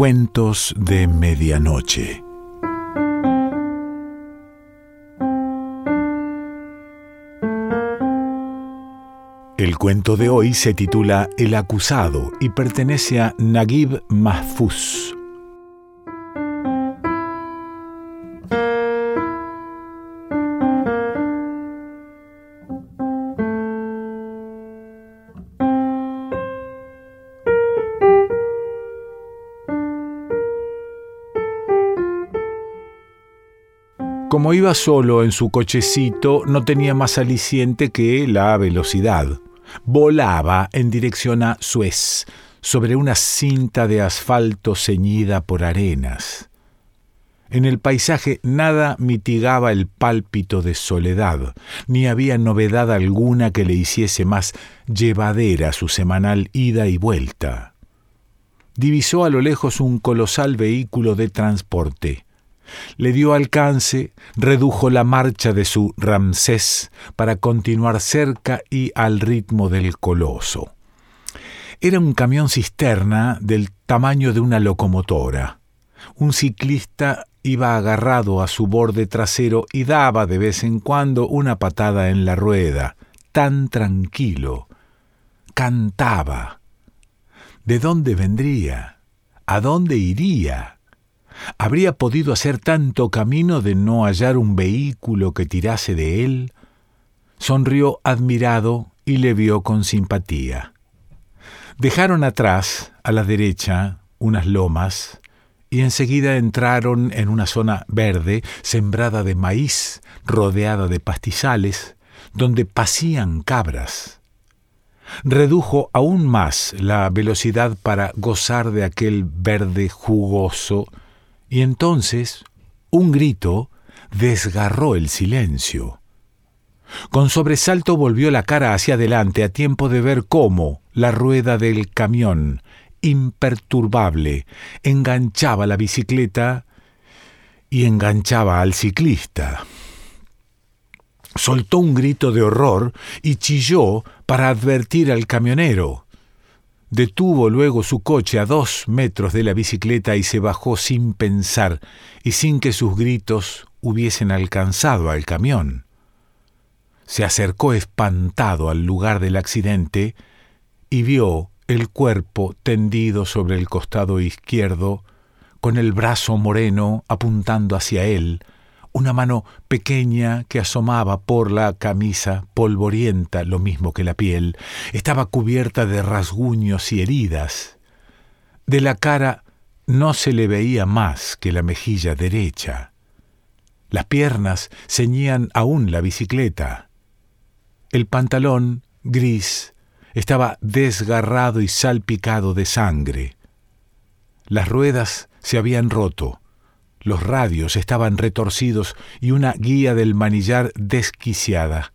Cuentos de Medianoche. El cuento de hoy se titula El acusado y pertenece a Naguib Mahfouz. Como iba solo en su cochecito, no tenía más aliciente que la velocidad. Volaba en dirección a Suez, sobre una cinta de asfalto ceñida por arenas. En el paisaje nada mitigaba el pálpito de soledad, ni había novedad alguna que le hiciese más llevadera su semanal ida y vuelta. Divisó a lo lejos un colosal vehículo de transporte le dio alcance, redujo la marcha de su Ramsés para continuar cerca y al ritmo del coloso. Era un camión cisterna del tamaño de una locomotora. Un ciclista iba agarrado a su borde trasero y daba de vez en cuando una patada en la rueda, tan tranquilo. Cantaba. ¿De dónde vendría? ¿A dónde iría? ¿Habría podido hacer tanto camino de no hallar un vehículo que tirase de él? Sonrió admirado y le vio con simpatía. Dejaron atrás, a la derecha, unas lomas, y enseguida entraron en una zona verde, sembrada de maíz, rodeada de pastizales, donde pasían cabras. Redujo aún más la velocidad para gozar de aquel verde jugoso y entonces un grito desgarró el silencio. Con sobresalto volvió la cara hacia adelante a tiempo de ver cómo la rueda del camión, imperturbable, enganchaba la bicicleta y enganchaba al ciclista. Soltó un grito de horror y chilló para advertir al camionero. Detuvo luego su coche a dos metros de la bicicleta y se bajó sin pensar y sin que sus gritos hubiesen alcanzado al camión. Se acercó espantado al lugar del accidente y vio el cuerpo tendido sobre el costado izquierdo, con el brazo moreno apuntando hacia él, una mano pequeña que asomaba por la camisa polvorienta, lo mismo que la piel, estaba cubierta de rasguños y heridas. De la cara no se le veía más que la mejilla derecha. Las piernas ceñían aún la bicicleta. El pantalón, gris, estaba desgarrado y salpicado de sangre. Las ruedas se habían roto los radios estaban retorcidos y una guía del manillar desquiciada.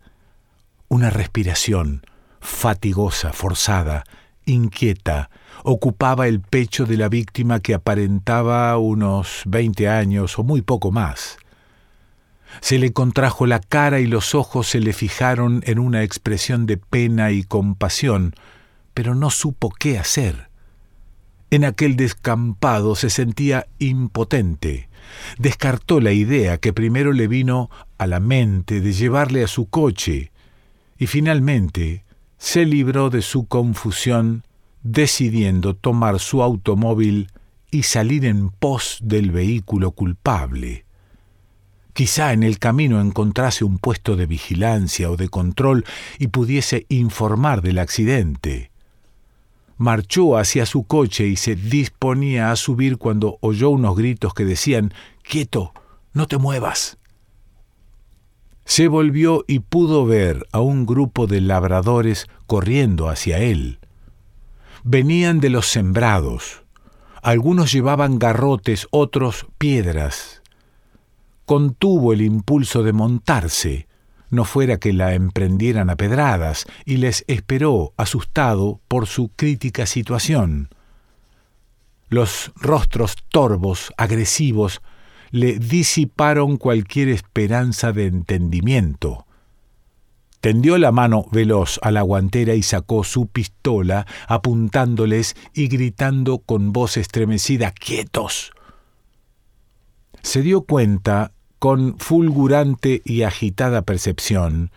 Una respiración, fatigosa, forzada, inquieta, ocupaba el pecho de la víctima que aparentaba unos veinte años o muy poco más. Se le contrajo la cara y los ojos se le fijaron en una expresión de pena y compasión, pero no supo qué hacer. En aquel descampado se sentía impotente, descartó la idea que primero le vino a la mente de llevarle a su coche y finalmente se libró de su confusión decidiendo tomar su automóvil y salir en pos del vehículo culpable. Quizá en el camino encontrase un puesto de vigilancia o de control y pudiese informar del accidente marchó hacia su coche y se disponía a subir cuando oyó unos gritos que decían Quieto, no te muevas. Se volvió y pudo ver a un grupo de labradores corriendo hacia él. Venían de los sembrados. Algunos llevaban garrotes, otros piedras. Contuvo el impulso de montarse, no fuera que la emprendieran a pedradas, y les esperó, asustado por su crítica situación. Los rostros torvos, agresivos, le disiparon cualquier esperanza de entendimiento. Tendió la mano veloz a la guantera y sacó su pistola, apuntándoles y gritando con voz estremecida, ¡Quietos! Se dio cuenta, con fulgurante y agitada percepción,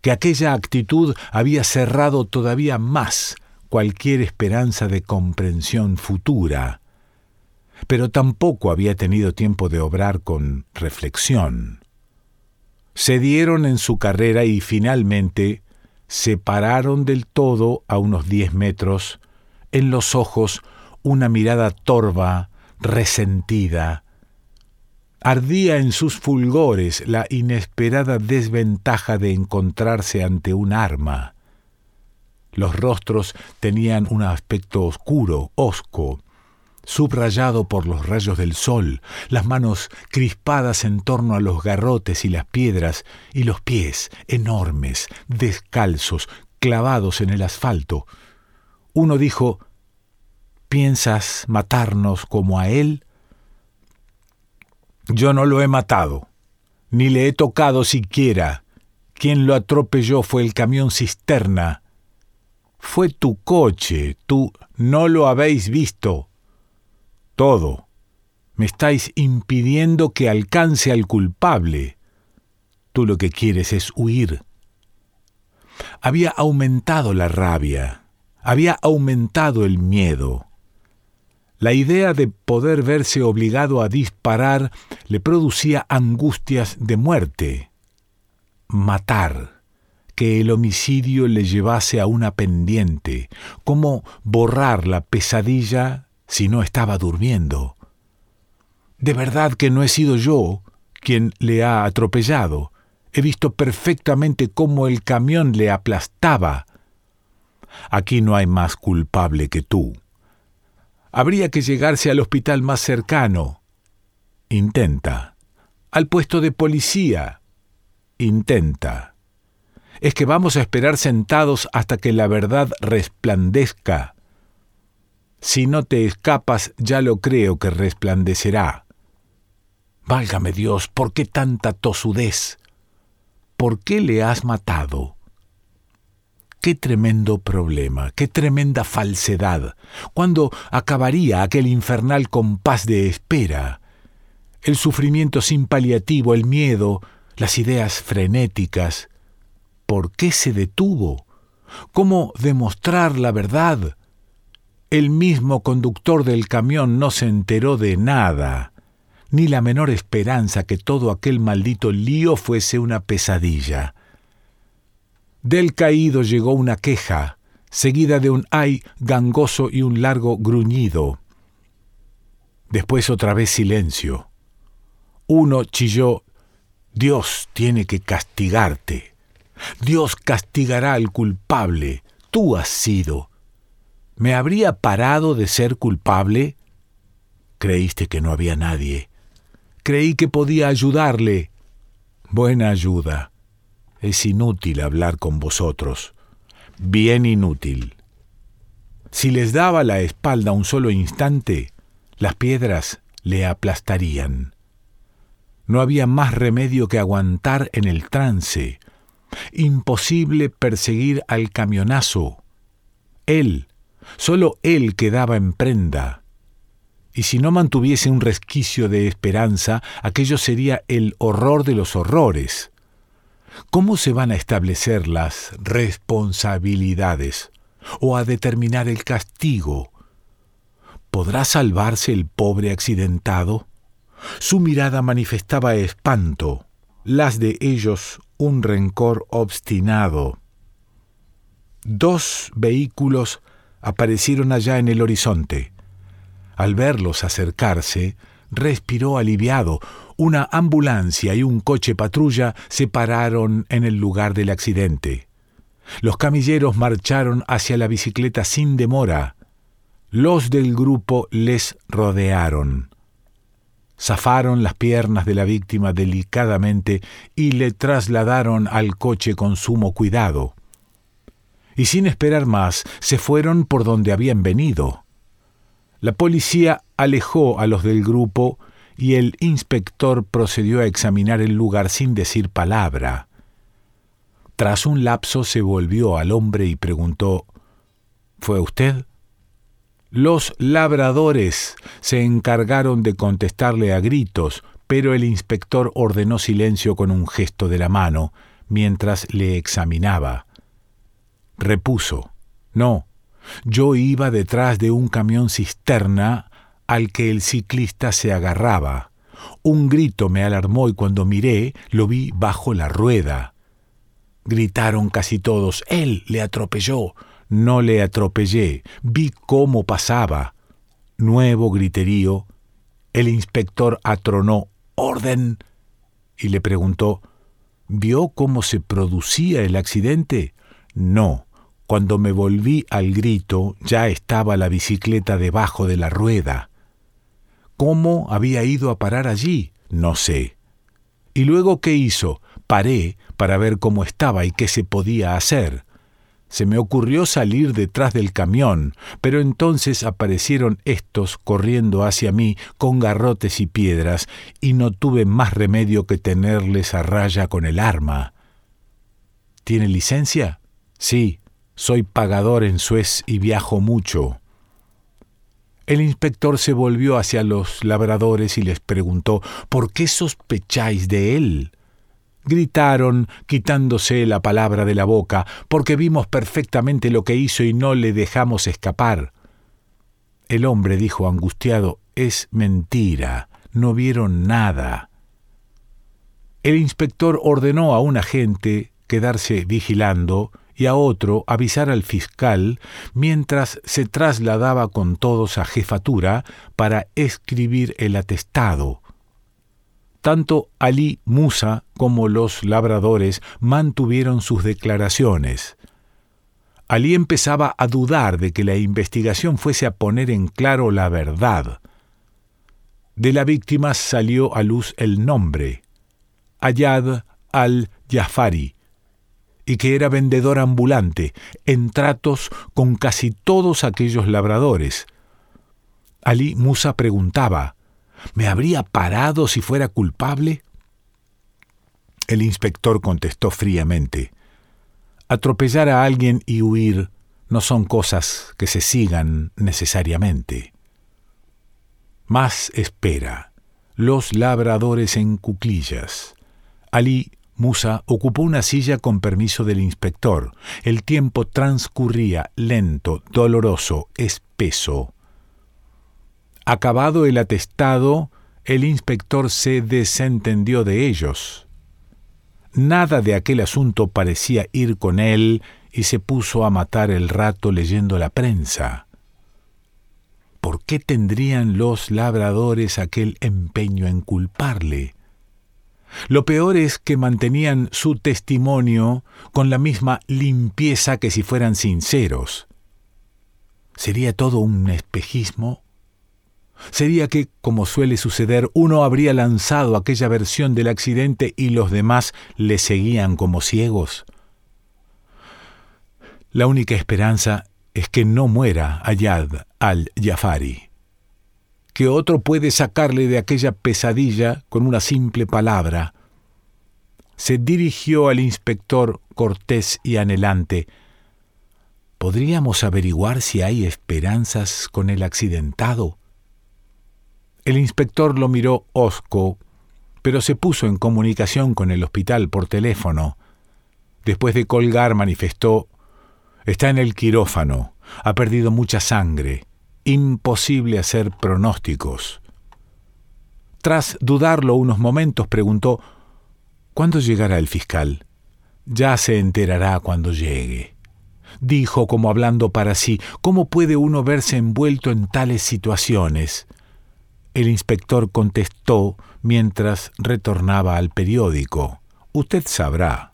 que aquella actitud había cerrado todavía más cualquier esperanza de comprensión futura, pero tampoco había tenido tiempo de obrar con reflexión se dieron en su carrera y finalmente se pararon del todo a unos diez metros, en los ojos una mirada torva, resentida. Ardía en sus fulgores la inesperada desventaja de encontrarse ante un arma. Los rostros tenían un aspecto oscuro, hosco, subrayado por los rayos del sol, las manos crispadas en torno a los garrotes y las piedras, y los pies enormes, descalzos, clavados en el asfalto. Uno dijo, ¿Piensas matarnos como a él? Yo no lo he matado, ni le he tocado siquiera. Quien lo atropelló fue el camión cisterna. Fue tu coche, tú no lo habéis visto todo. Me estáis impidiendo que alcance al culpable. Tú lo que quieres es huir. Había aumentado la rabia, había aumentado el miedo. La idea de poder verse obligado a disparar le producía angustias de muerte. Matar, que el homicidio le llevase a una pendiente, como borrar la pesadilla si no estaba durmiendo. De verdad que no he sido yo quien le ha atropellado. He visto perfectamente cómo el camión le aplastaba. Aquí no hay más culpable que tú. Habría que llegarse al hospital más cercano. Intenta. Al puesto de policía. Intenta. Es que vamos a esperar sentados hasta que la verdad resplandezca. Si no te escapas, ya lo creo que resplandecerá. Válgame Dios, ¿por qué tanta tosudez? ¿Por qué le has matado? Qué tremendo problema, qué tremenda falsedad. ¿Cuándo acabaría aquel infernal compás de espera? El sufrimiento sin paliativo, el miedo, las ideas frenéticas. ¿Por qué se detuvo? ¿Cómo demostrar la verdad? El mismo conductor del camión no se enteró de nada, ni la menor esperanza que todo aquel maldito lío fuese una pesadilla. Del caído llegó una queja, seguida de un ay gangoso y un largo gruñido. Después otra vez silencio. Uno chilló, Dios tiene que castigarte. Dios castigará al culpable. Tú has sido. ¿Me habría parado de ser culpable? Creíste que no había nadie. Creí que podía ayudarle. Buena ayuda. Es inútil hablar con vosotros. Bien inútil. Si les daba la espalda un solo instante, las piedras le aplastarían. No había más remedio que aguantar en el trance. Imposible perseguir al camionazo. Él Solo él quedaba en prenda. Y si no mantuviese un resquicio de esperanza, aquello sería el horror de los horrores. ¿Cómo se van a establecer las responsabilidades o a determinar el castigo? ¿Podrá salvarse el pobre accidentado? Su mirada manifestaba espanto, las de ellos un rencor obstinado. Dos vehículos aparecieron allá en el horizonte. Al verlos acercarse, respiró aliviado. Una ambulancia y un coche patrulla se pararon en el lugar del accidente. Los camilleros marcharon hacia la bicicleta sin demora. Los del grupo les rodearon. Zafaron las piernas de la víctima delicadamente y le trasladaron al coche con sumo cuidado y sin esperar más se fueron por donde habían venido. La policía alejó a los del grupo y el inspector procedió a examinar el lugar sin decir palabra. Tras un lapso se volvió al hombre y preguntó ¿Fue usted? Los labradores se encargaron de contestarle a gritos, pero el inspector ordenó silencio con un gesto de la mano, mientras le examinaba. Repuso, No, yo iba detrás de un camión cisterna al que el ciclista se agarraba. Un grito me alarmó y cuando miré lo vi bajo la rueda. Gritaron casi todos, Él le atropelló. No le atropellé, vi cómo pasaba. Nuevo griterío. El inspector atronó, Orden. Y le preguntó, ¿Vio cómo se producía el accidente? No. Cuando me volví al grito, ya estaba la bicicleta debajo de la rueda. ¿Cómo había ido a parar allí? No sé. ¿Y luego qué hizo? Paré para ver cómo estaba y qué se podía hacer. Se me ocurrió salir detrás del camión, pero entonces aparecieron estos corriendo hacia mí con garrotes y piedras, y no tuve más remedio que tenerles a raya con el arma. ¿Tiene licencia? Sí, soy pagador en Suez y viajo mucho. El inspector se volvió hacia los labradores y les preguntó ¿Por qué sospecháis de él? Gritaron, quitándose la palabra de la boca, porque vimos perfectamente lo que hizo y no le dejamos escapar. El hombre dijo angustiado Es mentira, no vieron nada. El inspector ordenó a un agente quedarse vigilando y a otro avisar al fiscal mientras se trasladaba con todos a jefatura para escribir el atestado. Tanto Ali Musa como los labradores mantuvieron sus declaraciones. Ali empezaba a dudar de que la investigación fuese a poner en claro la verdad. De la víctima salió a luz el nombre, Ayad al-Jafari, y que era vendedor ambulante, en tratos con casi todos aquellos labradores. Ali Musa preguntaba, ¿me habría parado si fuera culpable? El inspector contestó fríamente, atropellar a alguien y huir no son cosas que se sigan necesariamente. Más espera. Los labradores en cuclillas. Ali Musa ocupó una silla con permiso del inspector. El tiempo transcurría lento, doloroso, espeso. Acabado el atestado, el inspector se desentendió de ellos. Nada de aquel asunto parecía ir con él y se puso a matar el rato leyendo la prensa. ¿Por qué tendrían los labradores aquel empeño en culparle? Lo peor es que mantenían su testimonio con la misma limpieza que si fueran sinceros. ¿Sería todo un espejismo? ¿Sería que, como suele suceder, uno habría lanzado aquella versión del accidente y los demás le seguían como ciegos? La única esperanza es que no muera Ayad al-Jafari que otro puede sacarle de aquella pesadilla con una simple palabra. Se dirigió al inspector cortés y anhelante. ¿Podríamos averiguar si hay esperanzas con el accidentado? El inspector lo miró hosco, pero se puso en comunicación con el hospital por teléfono. Después de colgar manifestó Está en el quirófano, ha perdido mucha sangre imposible hacer pronósticos. Tras dudarlo unos momentos, preguntó ¿Cuándo llegará el fiscal? Ya se enterará cuando llegue. Dijo como hablando para sí, ¿cómo puede uno verse envuelto en tales situaciones? El inspector contestó mientras retornaba al periódico. Usted sabrá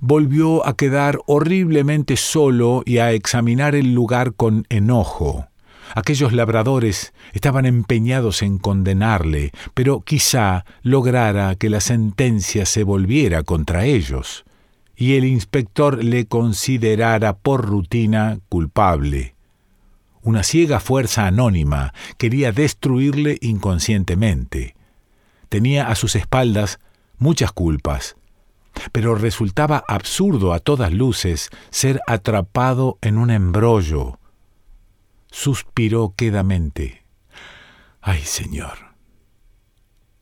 volvió a quedar horriblemente solo y a examinar el lugar con enojo. Aquellos labradores estaban empeñados en condenarle, pero quizá lograra que la sentencia se volviera contra ellos, y el inspector le considerara por rutina culpable. Una ciega fuerza anónima quería destruirle inconscientemente. Tenía a sus espaldas muchas culpas, pero resultaba absurdo a todas luces ser atrapado en un embrollo. Suspiró quedamente. Ay, Señor.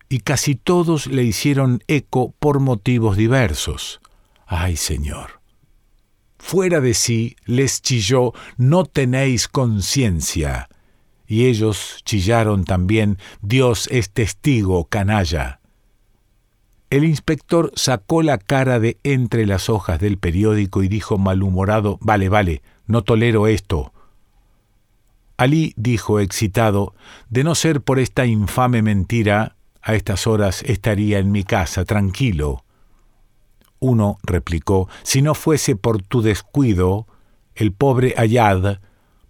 Y casi todos le hicieron eco por motivos diversos. Ay, Señor. Fuera de sí les chilló, no tenéis conciencia. Y ellos chillaron también, Dios es testigo, canalla. El inspector sacó la cara de entre las hojas del periódico y dijo malhumorado, Vale, vale, no tolero esto. Alí dijo excitado, De no ser por esta infame mentira, a estas horas estaría en mi casa, tranquilo. Uno replicó, Si no fuese por tu descuido, el pobre Ayad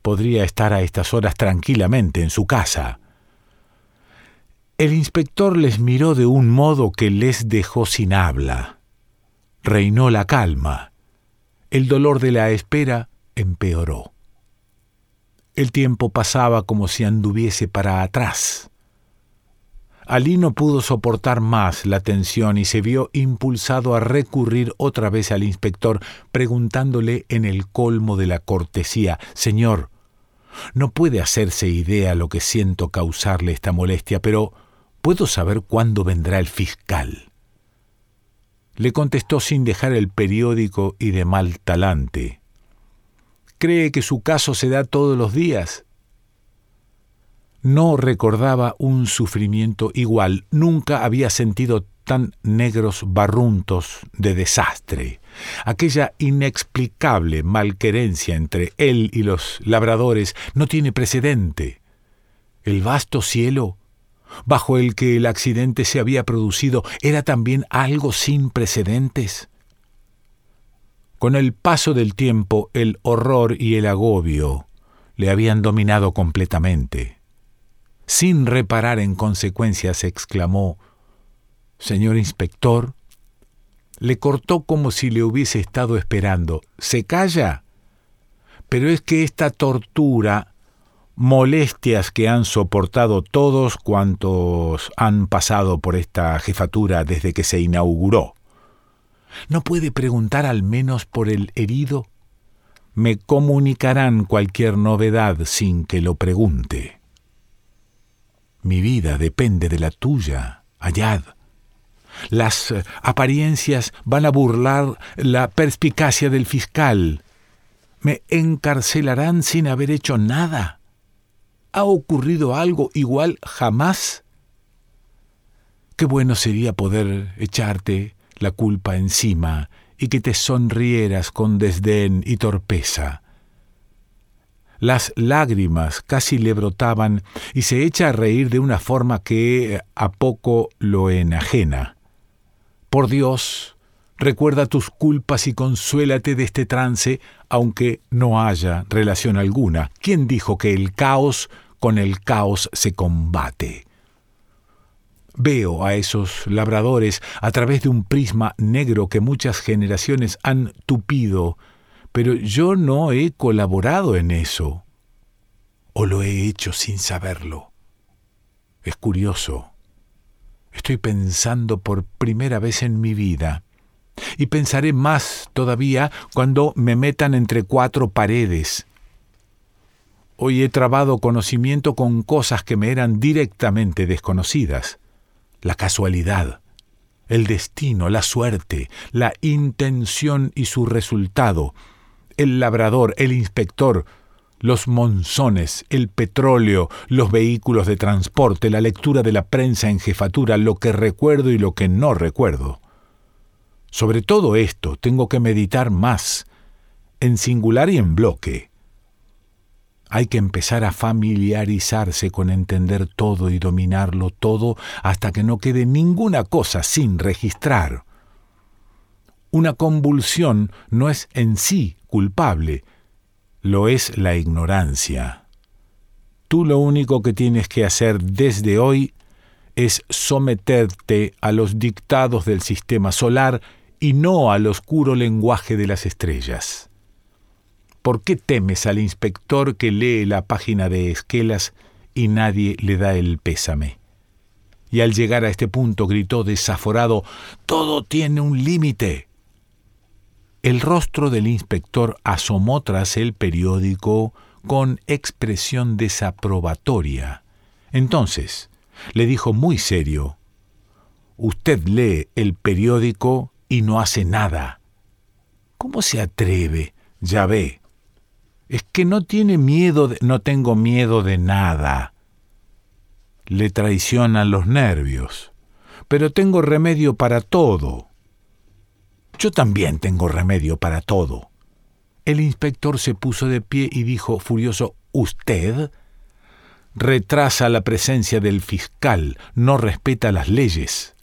podría estar a estas horas tranquilamente en su casa. El inspector les miró de un modo que les dejó sin habla. Reinó la calma. El dolor de la espera empeoró. El tiempo pasaba como si anduviese para atrás. Alí no pudo soportar más la tensión y se vio impulsado a recurrir otra vez al inspector, preguntándole en el colmo de la cortesía Señor, no puede hacerse idea lo que siento causarle esta molestia, pero ¿Puedo saber cuándo vendrá el fiscal? Le contestó sin dejar el periódico y de mal talante. ¿Cree que su caso se da todos los días? No recordaba un sufrimiento igual, nunca había sentido tan negros barruntos de desastre. Aquella inexplicable malquerencia entre él y los labradores no tiene precedente. El vasto cielo bajo el que el accidente se había producido era también algo sin precedentes? Con el paso del tiempo el horror y el agobio le habían dominado completamente. Sin reparar en consecuencias, exclamó Señor inspector, le cortó como si le hubiese estado esperando. ¿Se calla? Pero es que esta tortura molestias que han soportado todos cuantos han pasado por esta jefatura desde que se inauguró. ¿No puede preguntar al menos por el herido? Me comunicarán cualquier novedad sin que lo pregunte. Mi vida depende de la tuya, Ayad. Las eh, apariencias van a burlar la perspicacia del fiscal. Me encarcelarán sin haber hecho nada. ¿Ha ocurrido algo igual jamás? Qué bueno sería poder echarte la culpa encima y que te sonrieras con desdén y torpeza. Las lágrimas casi le brotaban y se echa a reír de una forma que a poco lo enajena. Por Dios, recuerda tus culpas y consuélate de este trance, aunque no haya relación alguna. ¿Quién dijo que el caos con el caos se combate? Veo a esos labradores a través de un prisma negro que muchas generaciones han tupido, pero yo no he colaborado en eso. O lo he hecho sin saberlo. Es curioso. Estoy pensando por primera vez en mi vida y pensaré más todavía cuando me metan entre cuatro paredes. Hoy he trabado conocimiento con cosas que me eran directamente desconocidas. La casualidad, el destino, la suerte, la intención y su resultado, el labrador, el inspector, los monzones, el petróleo, los vehículos de transporte, la lectura de la prensa en jefatura, lo que recuerdo y lo que no recuerdo. Sobre todo esto tengo que meditar más, en singular y en bloque. Hay que empezar a familiarizarse con entender todo y dominarlo todo hasta que no quede ninguna cosa sin registrar. Una convulsión no es en sí culpable, lo es la ignorancia. Tú lo único que tienes que hacer desde hoy es someterte a los dictados del sistema solar y no al oscuro lenguaje de las estrellas. ¿Por qué temes al inspector que lee la página de Esquelas y nadie le da el pésame? y al llegar a este punto gritó desaforado, Todo tiene un límite. El rostro del inspector asomó tras el periódico con expresión desaprobatoria. Entonces, le dijo muy serio, Usted lee el periódico y no hace nada. ¿Cómo se atreve? Ya ve. Es que no tiene miedo, de, no tengo miedo de nada. Le traicionan los nervios. Pero tengo remedio para todo. Yo también tengo remedio para todo. El inspector se puso de pie y dijo furioso, ¿Usted? Retrasa la presencia del fiscal, no respeta las leyes.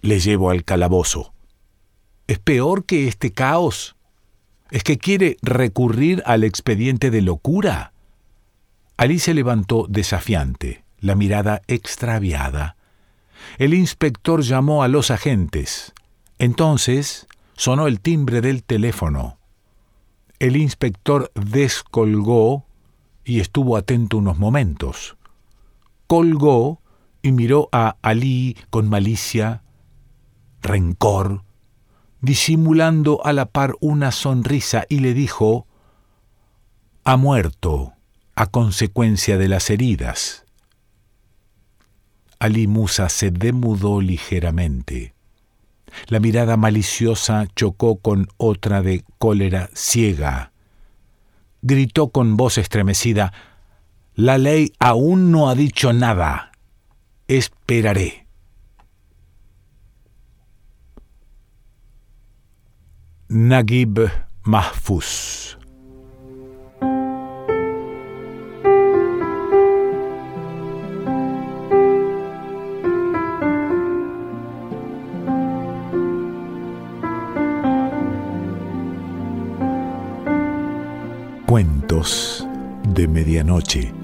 Le llevo al calabozo. ¿Es peor que este caos? ¿Es que quiere recurrir al expediente de locura? Ali se levantó desafiante, la mirada extraviada. El inspector llamó a los agentes. Entonces sonó el timbre del teléfono. El inspector descolgó y estuvo atento unos momentos. Colgó y miró a Alí con malicia, rencor, disimulando a la par una sonrisa y le dijo, ha muerto a consecuencia de las heridas. Ali Musa se demudó ligeramente. La mirada maliciosa chocó con otra de cólera ciega. Gritó con voz estremecida, La ley aún no ha dicho nada. Esperaré. Naguib Mahfuz Cuentos de Medianoche.